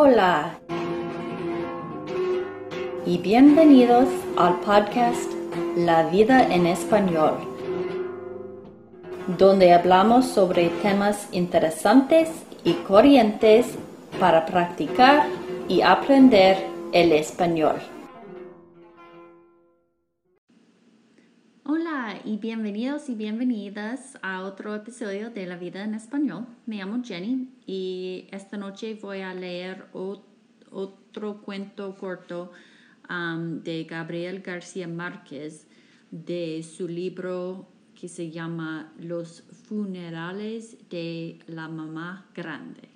Hola y bienvenidos al podcast La vida en español, donde hablamos sobre temas interesantes y corrientes para practicar y aprender el español. Y bienvenidos y bienvenidas a otro episodio de La vida en español. Me llamo Jenny y esta noche voy a leer otro cuento corto de Gabriel García Márquez de su libro que se llama Los funerales de la mamá grande.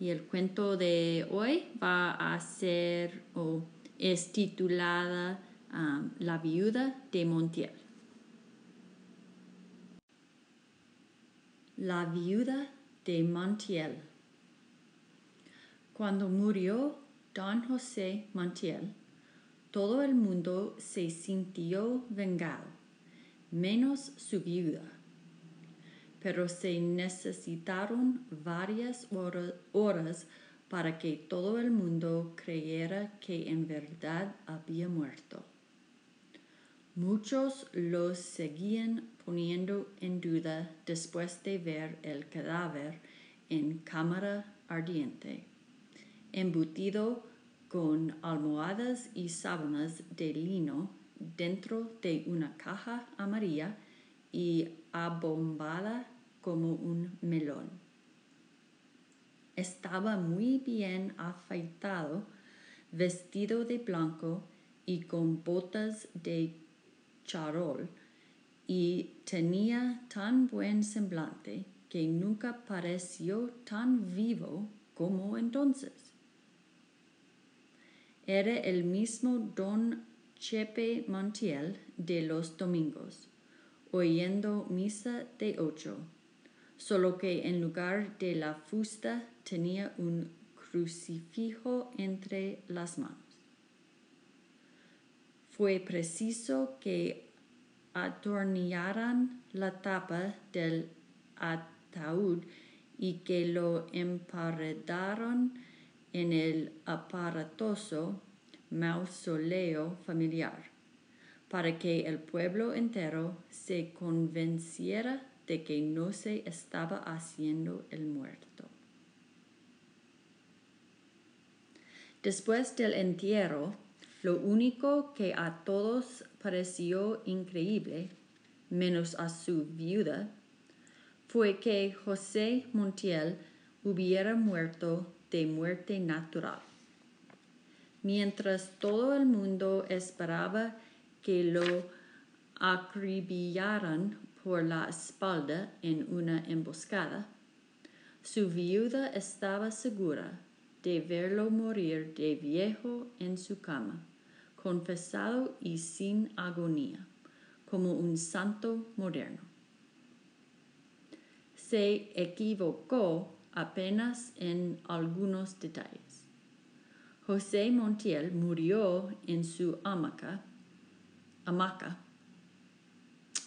Y el cuento de hoy va a ser o es titulada La viuda de Montiel. La viuda de Montiel. Cuando murió don José Montiel, todo el mundo se sintió vengado, menos su viuda. Pero se necesitaron varias horas para que todo el mundo creyera que en verdad había muerto. Muchos los seguían poniendo en duda después de ver el cadáver en cámara ardiente, embutido con almohadas y sábanas de lino dentro de una caja amarilla y abombada como un melón. Estaba muy bien afeitado, vestido de blanco y con botas de charol y tenía tan buen semblante que nunca pareció tan vivo como entonces. Era el mismo don Chepe Montiel de los domingos, oyendo misa de ocho, solo que en lugar de la fusta tenía un crucifijo entre las manos fue preciso que atornillaran la tapa del ataúd y que lo emparedaron en el aparatoso mausoleo familiar, para que el pueblo entero se convenciera de que no se estaba haciendo el muerto. Después del entierro, lo único que a todos pareció increíble, menos a su viuda, fue que José Montiel hubiera muerto de muerte natural. Mientras todo el mundo esperaba que lo acribillaran por la espalda en una emboscada, su viuda estaba segura de verlo morir de viejo en su cama, confesado y sin agonía, como un santo moderno. Se equivocó apenas en algunos detalles. José Montiel murió en su hamaca, hamaca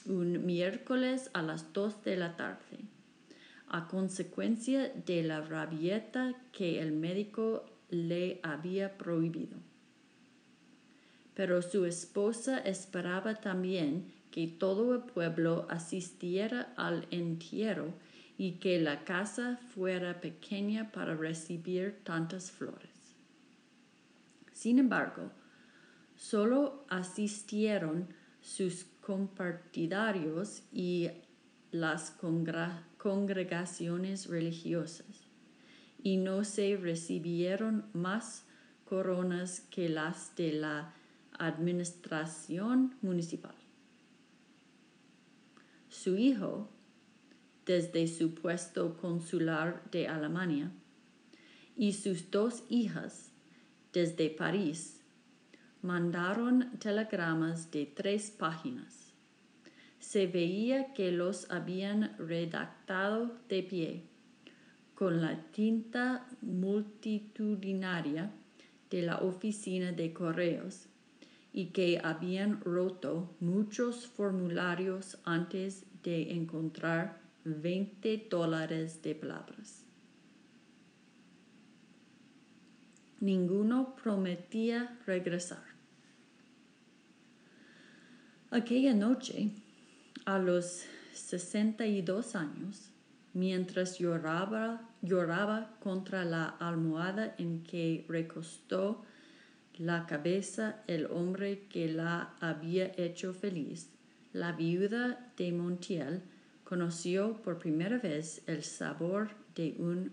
un miércoles a las dos de la tarde a consecuencia de la rabieta que el médico le había prohibido. Pero su esposa esperaba también que todo el pueblo asistiera al entierro y que la casa fuera pequeña para recibir tantas flores. Sin embargo, solo asistieron sus compartidarios y las congregaciones religiosas, y no se recibieron más coronas que las de la administración municipal. Su hijo, desde su puesto consular de Alemania, y sus dos hijas, desde París, mandaron telegramas de tres páginas se veía que los habían redactado de pie, con la tinta multitudinaria de la oficina de correos, y que habían roto muchos formularios antes de encontrar veinte dólares de palabras. Ninguno prometía regresar. Aquella noche, a los 62 años, mientras lloraba, lloraba contra la almohada en que recostó la cabeza el hombre que la había hecho feliz, la viuda de Montiel conoció por primera vez el sabor de un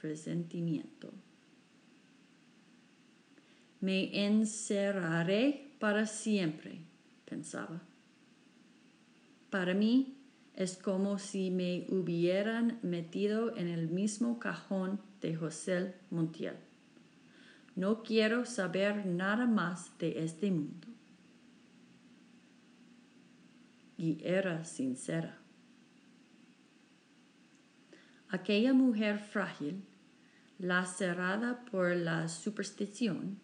resentimiento. Me encerraré para siempre, pensaba. Para mí es como si me hubieran metido en el mismo cajón de José Montiel. No quiero saber nada más de este mundo. Y era sincera. Aquella mujer frágil, lacerada por la superstición,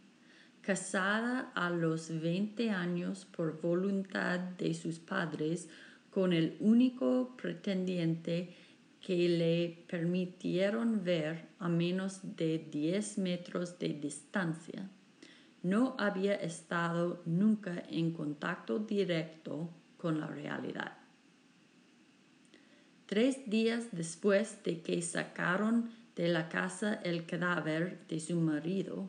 casada a los veinte años por voluntad de sus padres con el único pretendiente que le permitieron ver a menos de diez metros de distancia, no había estado nunca en contacto directo con la realidad. Tres días después de que sacaron de la casa el cadáver de su marido,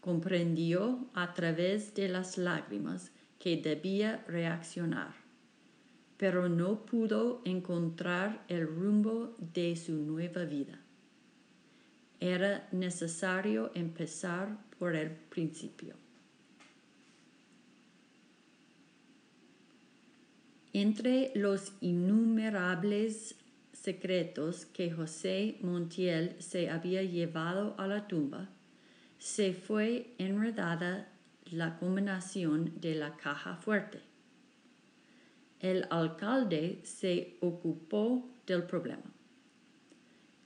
comprendió a través de las lágrimas que debía reaccionar pero no pudo encontrar el rumbo de su nueva vida. Era necesario empezar por el principio. Entre los innumerables secretos que José Montiel se había llevado a la tumba, se fue enredada la combinación de la caja fuerte el alcalde se ocupó del problema.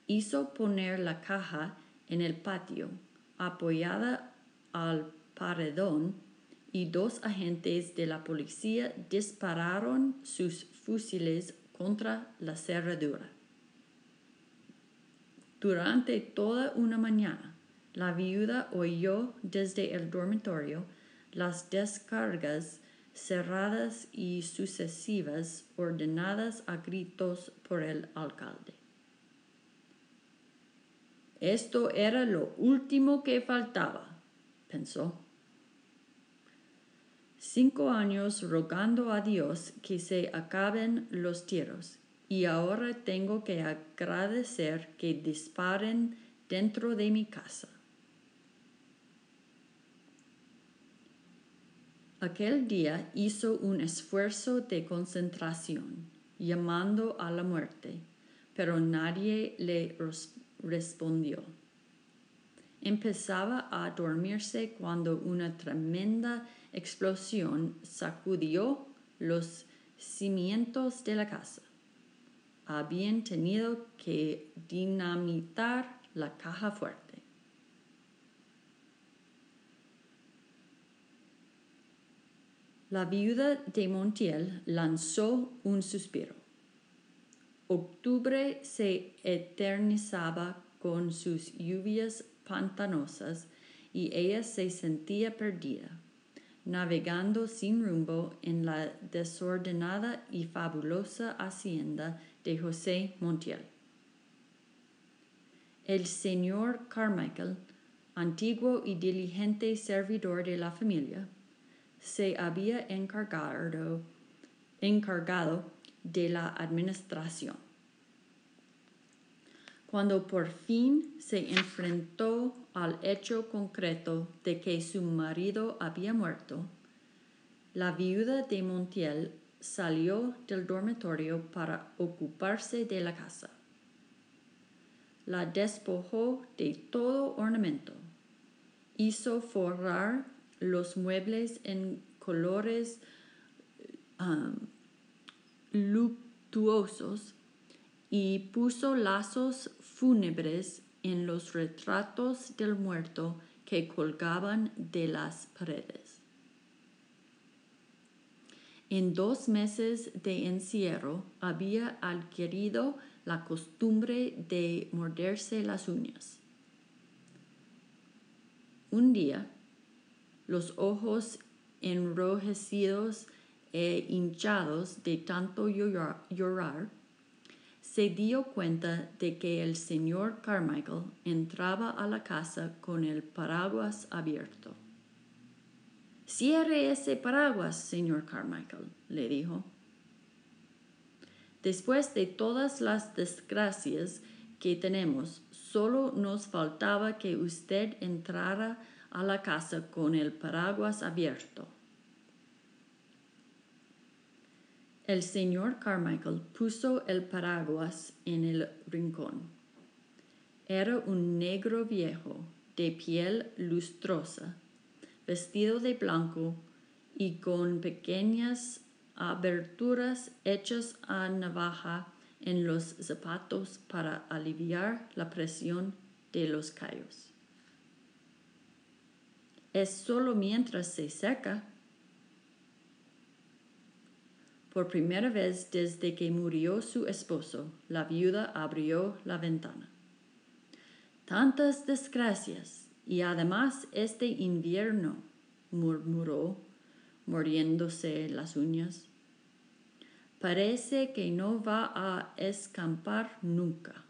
Hizo poner la caja en el patio, apoyada al paredón, y dos agentes de la policía dispararon sus fusiles contra la cerradura. Durante toda una mañana, la viuda oyó desde el dormitorio las descargas cerradas y sucesivas ordenadas a gritos por el alcalde. Esto era lo último que faltaba, pensó. Cinco años rogando a Dios que se acaben los tiros y ahora tengo que agradecer que disparen dentro de mi casa. Aquel día hizo un esfuerzo de concentración, llamando a la muerte, pero nadie le respondió. Empezaba a dormirse cuando una tremenda explosión sacudió los cimientos de la casa. Habían tenido que dinamitar la caja fuerte. La viuda de Montiel lanzó un suspiro. Octubre se eternizaba con sus lluvias pantanosas y ella se sentía perdida, navegando sin rumbo en la desordenada y fabulosa hacienda de José Montiel. El señor Carmichael, antiguo y diligente servidor de la familia, se había encargado, encargado de la administración. Cuando por fin se enfrentó al hecho concreto de que su marido había muerto, la viuda de Montiel salió del dormitorio para ocuparse de la casa. La despojó de todo ornamento, hizo forrar los muebles en colores um, luctuosos y puso lazos fúnebres en los retratos del muerto que colgaban de las paredes. En dos meses de encierro había adquirido la costumbre de morderse las uñas. Un día, los ojos enrojecidos e hinchados de tanto llorar, se dio cuenta de que el señor Carmichael entraba a la casa con el paraguas abierto. Cierre ese paraguas, señor Carmichael, le dijo. Después de todas las desgracias que tenemos, solo nos faltaba que usted entrara a la casa con el paraguas abierto. El señor Carmichael puso el paraguas en el rincón. Era un negro viejo, de piel lustrosa, vestido de blanco y con pequeñas aberturas hechas a navaja en los zapatos para aliviar la presión de los callos. Es solo mientras se seca. Por primera vez desde que murió su esposo, la viuda abrió la ventana. Tantas desgracias y además este invierno, murmuró, mordiéndose las uñas. Parece que no va a escampar nunca.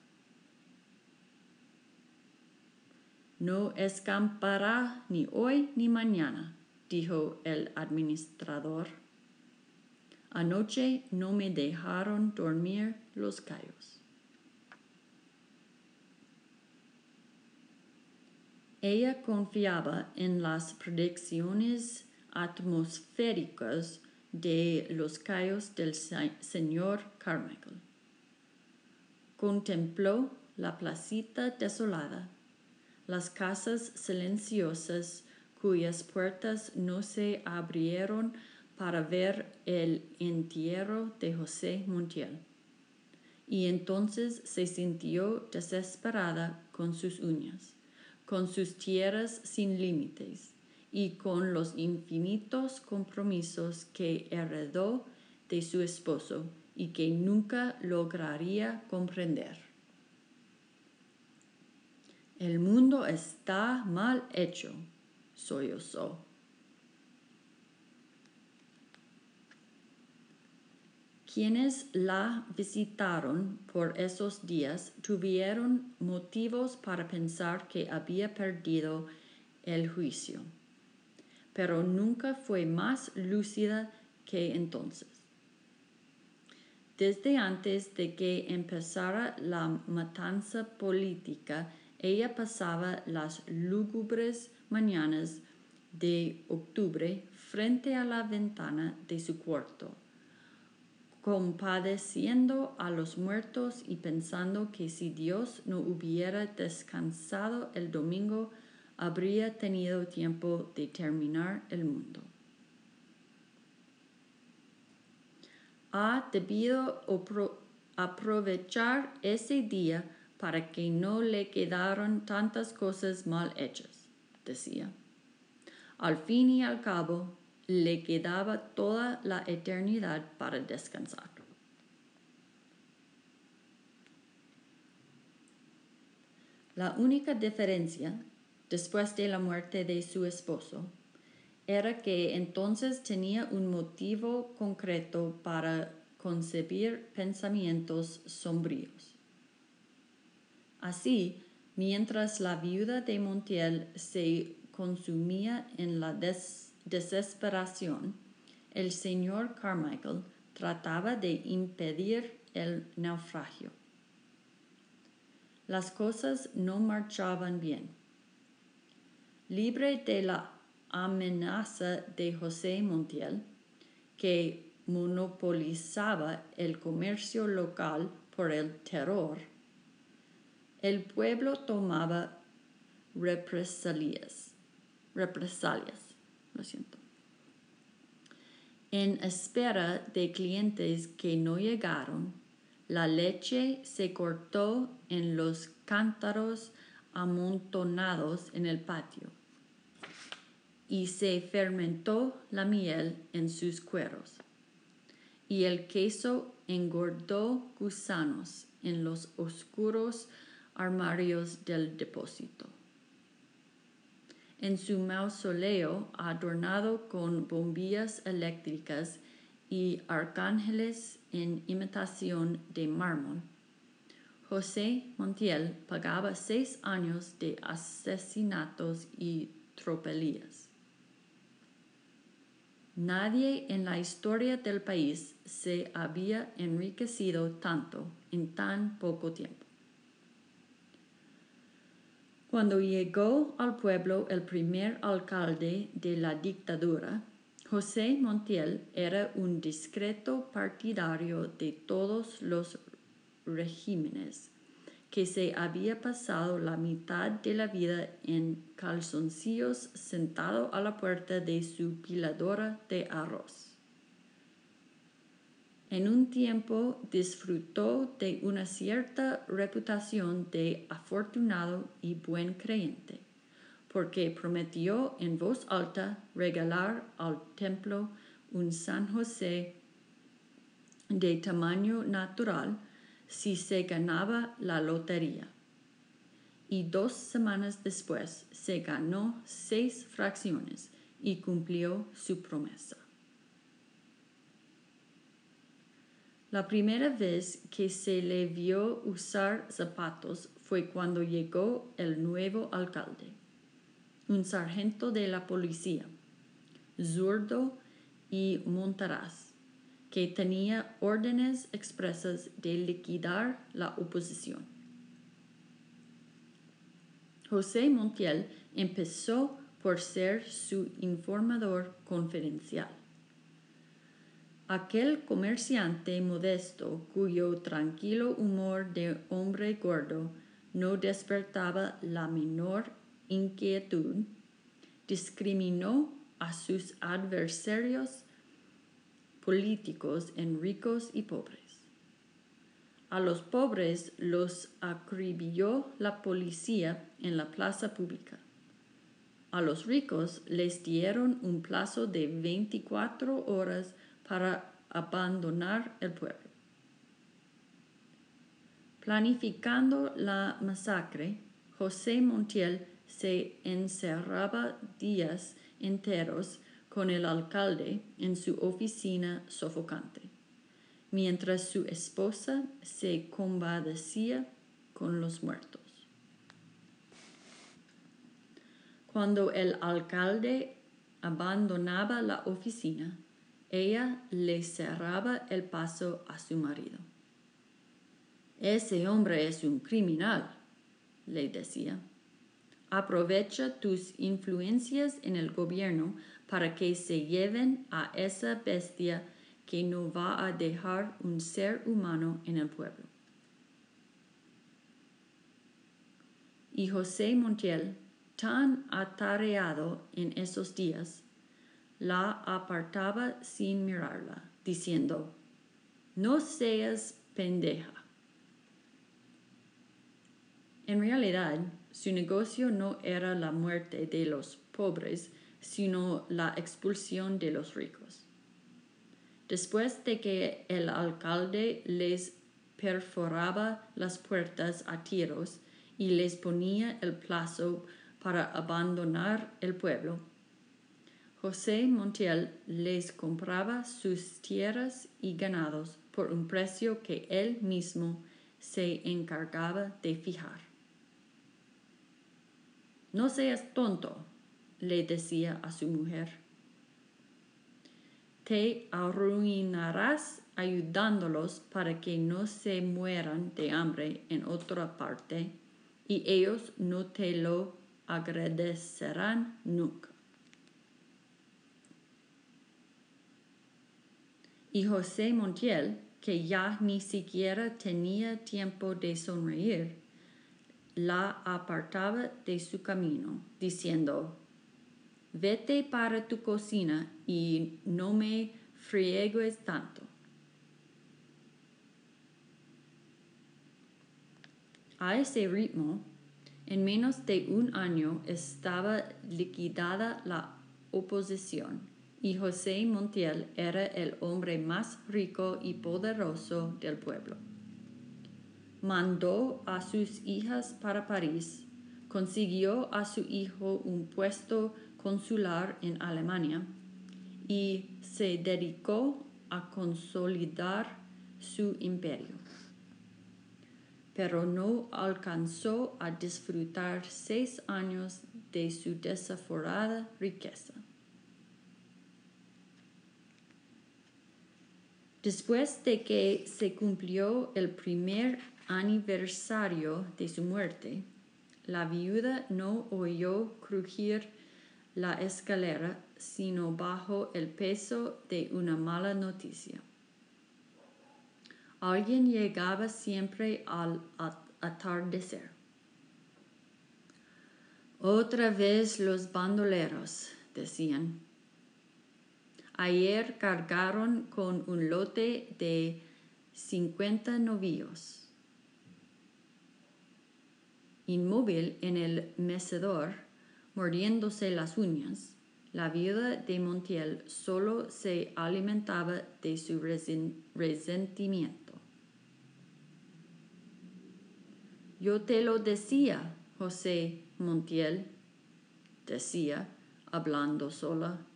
No escampará ni hoy ni mañana, dijo el administrador. Anoche no me dejaron dormir los callos. Ella confiaba en las predicciones atmosféricas de los callos del señor Carmichael. Contempló la placita desolada, las casas silenciosas cuyas puertas no se abrieron para ver el entierro de José Montiel. Y entonces se sintió desesperada con sus uñas con sus tierras sin límites y con los infinitos compromisos que heredó de su esposo y que nunca lograría comprender. El mundo está mal hecho, sollozó. Quienes la visitaron por esos días tuvieron motivos para pensar que había perdido el juicio, pero nunca fue más lúcida que entonces. Desde antes de que empezara la matanza política, ella pasaba las lúgubres mañanas de octubre frente a la ventana de su cuarto compadeciendo a los muertos y pensando que si Dios no hubiera descansado el domingo, habría tenido tiempo de terminar el mundo. Ha debido aprovechar ese día para que no le quedaran tantas cosas mal hechas, decía. Al fin y al cabo, le quedaba toda la eternidad para descansar. La única diferencia, después de la muerte de su esposo, era que entonces tenía un motivo concreto para concebir pensamientos sombríos. Así, mientras la viuda de Montiel se consumía en la des desesperación, el señor Carmichael trataba de impedir el naufragio. Las cosas no marchaban bien. Libre de la amenaza de José Montiel, que monopolizaba el comercio local por el terror, el pueblo tomaba represalias. represalias lo siento. En espera de clientes que no llegaron, la leche se cortó en los cántaros amontonados en el patio y se fermentó la miel en sus cueros y el queso engordó gusanos en los oscuros armarios del depósito. en su mausoleo adornado con bombillas eléctricas y arcángeles en imitación de mármol. José Montiel pagaba seis años de asesinatos y tropelías. Nadie en la historia del país se había enriquecido tanto en tan poco tiempo. Cuando llegó al pueblo el primer alcalde de la dictadura, José Montiel era un discreto partidario de todos los regímenes, que se había pasado la mitad de la vida en calzoncillos sentado a la puerta de su piladora de arroz. En un tiempo disfrutó de una cierta reputación de afortunado y buen creyente, porque prometió en voz alta regalar al templo un San José de tamaño natural si se ganaba la lotería. Y dos semanas después se ganó seis fracciones y cumplió su promesa. La primera vez que se le vio usar zapatos fue cuando llegó el nuevo alcalde, un sargento de la policía, zurdo y montaraz que tenía órdenes expresas de liquidar la oposición. José Montiel empezó por ser su informador confidencial. Aquel comerciante modesto cuyo tranquilo humor de hombre gordo no despertaba la menor inquietud, discriminó a sus adversarios políticos en ricos y pobres. A los pobres los acribilló la policía en la plaza pública. A los ricos les dieron un plazo de 24 horas para abandonar el pueblo. Planificando la masacre, José Montiel se encerraba días enteros con el alcalde en su oficina sofocante, mientras su esposa se compadecía con los muertos. Cuando el alcalde abandonaba la oficina, ella le cerraba el paso a su marido. Ese hombre es un criminal, le decía. Aprovecha tus influencias en el gobierno para que se lleven a esa bestia que no va a dejar un ser humano en el pueblo. Y José Montiel, tan atareado en esos días, la apartaba sin mirarla, diciendo, no seas pendeja. En realidad, su negocio no era la muerte de los pobres, sino la expulsión de los ricos. Después de que el alcalde les perforaba las puertas a tiros y les ponía el plazo para abandonar el pueblo, José Montiel les compraba sus tierras y ganados por un precio que él mismo se encargaba de fijar. No seas tonto, le decía a su mujer. Te arruinarás ayudándolos para que no se mueran de hambre en otra parte y ellos no te lo agradecerán nunca. Y José Montiel, que ya ni siquiera tenía tiempo de sonreír, la apartaba de su camino, diciendo, vete para tu cocina y no me friegues tanto. A ese ritmo, en menos de un año estaba liquidada la oposición y José Montiel era el hombre más rico y poderoso del pueblo. Mandó a sus hijas para París consiguió a su hijo un puesto consular en Alemania y se dedicó a consolidar su imperio. Pero no alcanzó a disfrutar seis años de su desaforada riqueza. Después de que se cumplió el primer aniversario de su muerte, la viuda no oyó crujir la escalera sino bajo el peso de una mala noticia. Alguien llegaba siempre al atardecer. Otra vez los bandoleros, decían. Ayer cargaron con un lote de cincuenta novios. Inmóvil en el mecedor, mordiéndose las uñas, la viuda de Montiel solo se alimentaba de su resentimiento. Yo te lo decía, José Montiel, decía, hablando sola.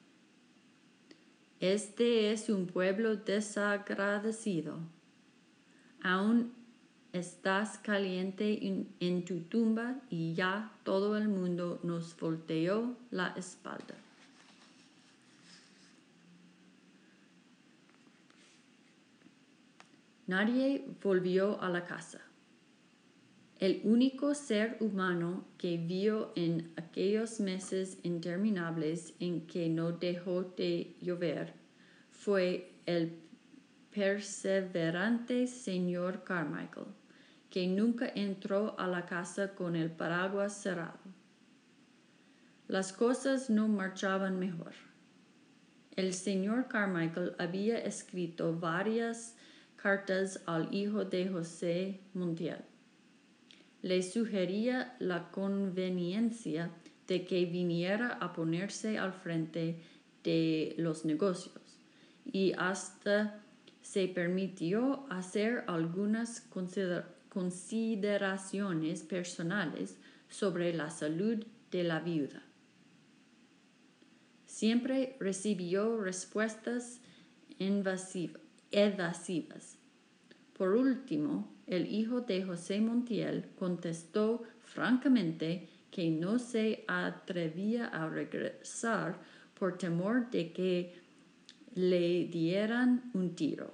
Este es un pueblo desagradecido. Aún estás caliente en, tu tumba y ya todo el mundo nos volteó la espalda. Nadie volvió a la casa. El único ser humano que vio en aquellos meses interminables en que no dejó de llover fue el perseverante señor Carmichael, que nunca entró a la casa con el paraguas cerrado. Las cosas no marchaban mejor. El señor Carmichael había escrito varias cartas al hijo de José Montiel le sugería la conveniencia de que viniera a ponerse al frente de los negocios y hasta se permitió hacer algunas consideraciones personales sobre la salud de la viuda. Siempre recibió respuestas evasivas. Por último, el hijo de José Montiel contestó francamente que no se atrevía a regresar por temor de que le dieran un tiro.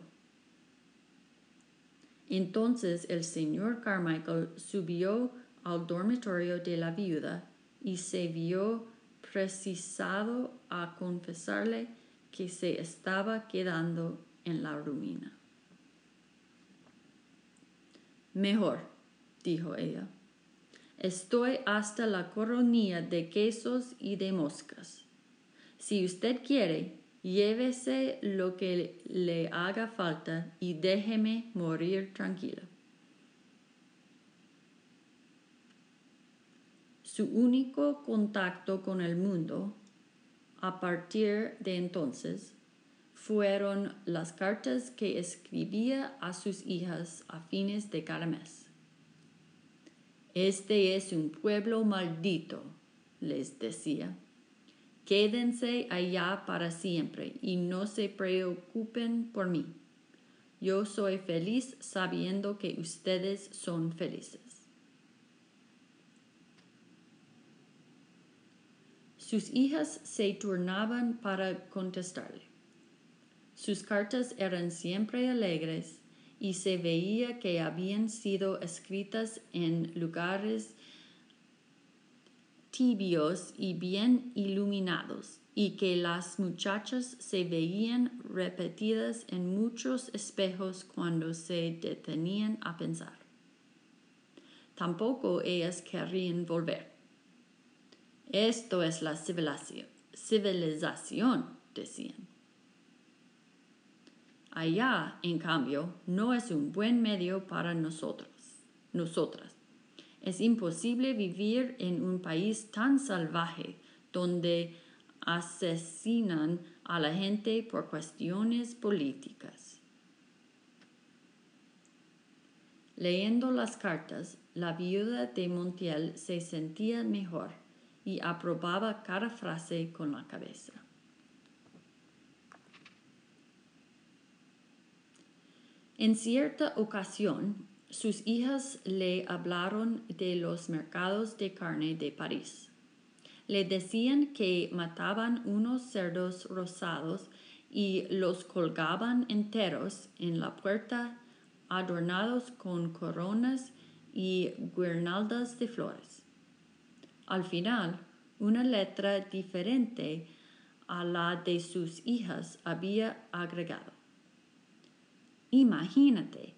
Entonces el señor Carmichael subió al dormitorio de la viuda y se vio precisado a confesarle que se estaba quedando en la ruina. Mejor, dijo ella. Estoy hasta la coronilla de quesos y de moscas. Si usted quiere, llévese lo que le haga falta y déjeme morir tranquila. Su único contacto con el mundo, a partir de entonces, fueron las cartas que escribía a sus hijas a fines de cada mes. Este es un pueblo maldito, les decía. Quédense allá para siempre y no se preocupen por mí. Yo soy feliz sabiendo que ustedes son felices. Sus hijas se turnaban para contestarle. Sus cartas eran siempre alegres y se veía que habían sido escritas en lugares tibios y bien iluminados, y que las muchachas se veían repetidas en muchos espejos cuando se detenían a pensar. Tampoco ellas querrían volver. Esto es la civilización decían. Allá, en cambio, no es un buen medio para nosotros, nosotras. Es imposible vivir en un país tan salvaje donde asesinan a la gente por cuestiones políticas. Leyendo las cartas, la viuda de Montiel se sentía mejor y aprobaba cada frase con la cabeza. En cierta ocasión, sus hijas le hablaron de los mercados de carne de París. Le decían que mataban unos cerdos rosados y los colgaban enteros en la puerta adornados con coronas y guirnaldas de flores. Al final, una letra diferente a la de sus hijas había agregado. Imagínate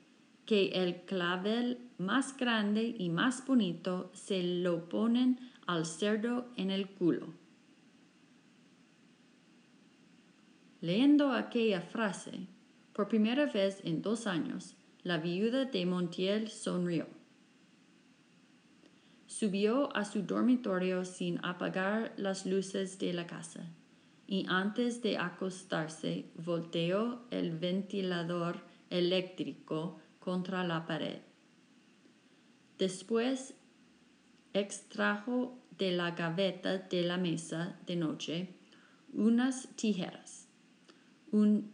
que el clavel más grande y más bonito se lo ponen al cerdo en el culo. Leyendo aquella frase, por primera vez en dos años, la viuda de Montiel sonrió. Subió a su dormitorio sin apagar las luces de la casa y antes de acostarse volteó el ventilador eléctrico contra la pared. Después extrajo de la gaveta de la mesa de noche unas tijeras, un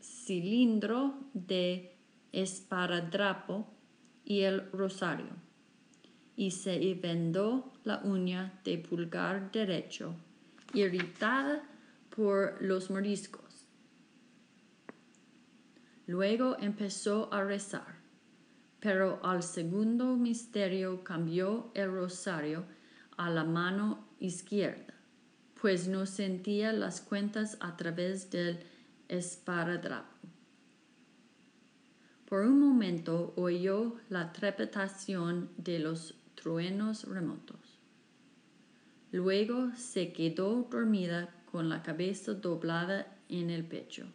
cilindro de esparadrapo y el rosario, y se vendó la uña de pulgar derecho, irritada por los moriscos. Luego empezó a rezar, pero al segundo misterio cambió el rosario a la mano izquierda, pues no sentía las cuentas a través del esparadrapo. Por un momento oyó la trepidación de los truenos remotos. Luego se quedó dormida con la cabeza doblada en el pecho.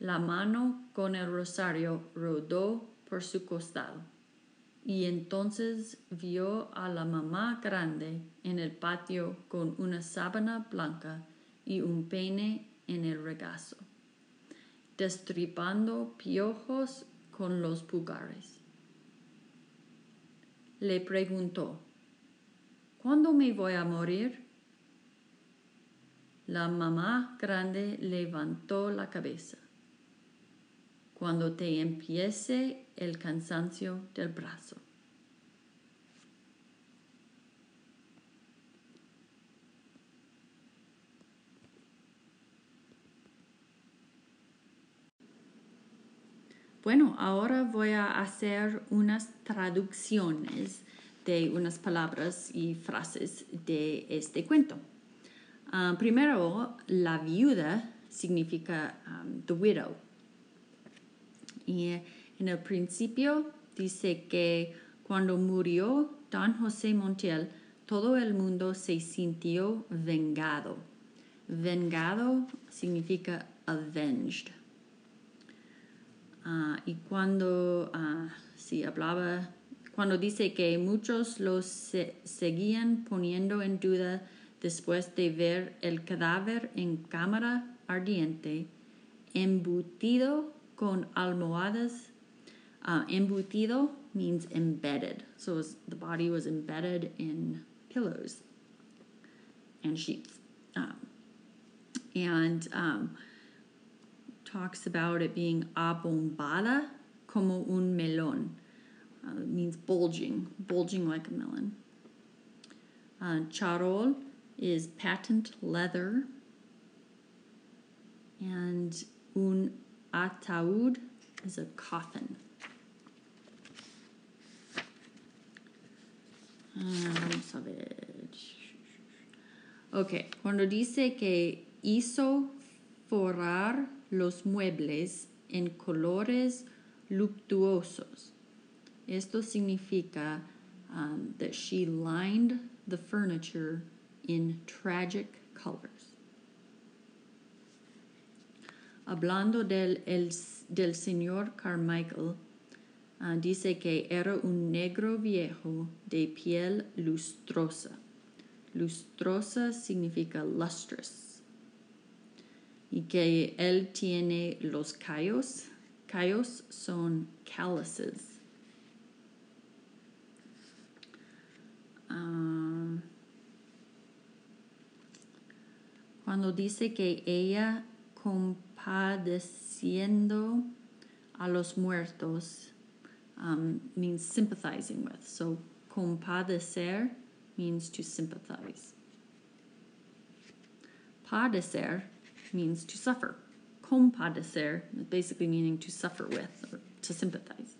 La mano con el rosario rodó por su costado y entonces vio a la mamá grande en el patio con una sábana blanca y un peine en el regazo, destripando piojos con los pulgares. Le preguntó, ¿Cuándo me voy a morir? La mamá grande levantó la cabeza cuando te empiece el cansancio del brazo. Bueno, ahora voy a hacer unas traducciones de unas palabras y frases de este cuento. Ah, primero, la viuda significa um, the widow y en el principio dice que cuando murió Don José Montiel, todo el mundo se sintió vengado. Vengado significa avenged. Ah, y cuando, uh, hablaba, cuando dice que muchos los seguían poniendo en duda después de ver el cadáver en cámara ardiente, embutido con almohadas. Uh, embutido means embedded. So was, the body was embedded in pillows and sheets. Um, and um, talks about it being abombada como un melón. Uh, means bulging, bulging like a melon. Uh, charol is patent leather. And un Ataúd is a coffin. Ah, vamos a ver. Ok, cuando dice que hizo forrar los muebles en colores luctuosos, esto significa um, that she lined the furniture in tragic colors. hablando del, el, del señor Carmichael, ah, dice que era un negro viejo de piel lustrosa. Lustrosa significa lustrous. Y que él tiene los callos. Callos son calluses. Ah, cuando dice que ella compadeciendo a los muertos um, means sympathizing with. So compadecer means to sympathize. Padecer means to suffer. Compadecer is basically meaning to suffer with or to sympathize.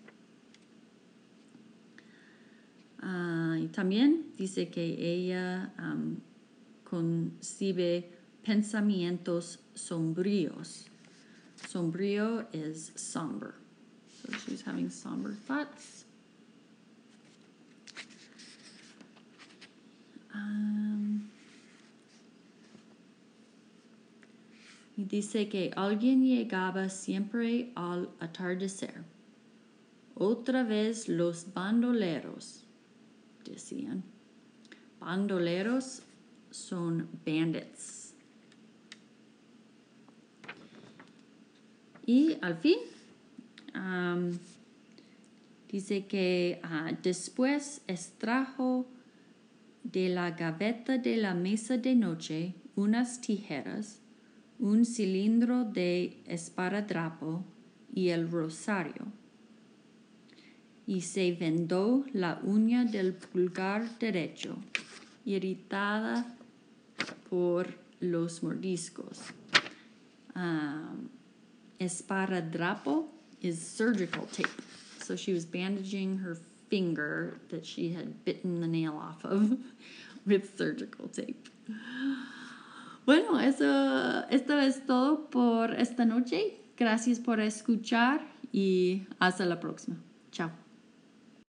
Uh, y también dice que ella um, concibe pensamientos sombríos. Sombrío is somber. So she's having somber thoughts. Um, y dice que alguien llegaba siempre al atardecer. Otra vez los bandoleros, decían. Bandoleros son bandits. Y al fin, dice que uh, después extrajo de la gaveta de la mesa de noche unas tijeras, un cilindro de esparadrapo y el rosario. Y se vendó la uña del pulgar derecho, irritada por los mordiscos. Esparadrapo is surgical tape. So she was bandaging her finger that she had bitten the nail off of with surgical tape. Bueno, eso, esto es todo por esta noche. Gracias por escuchar y hasta la próxima.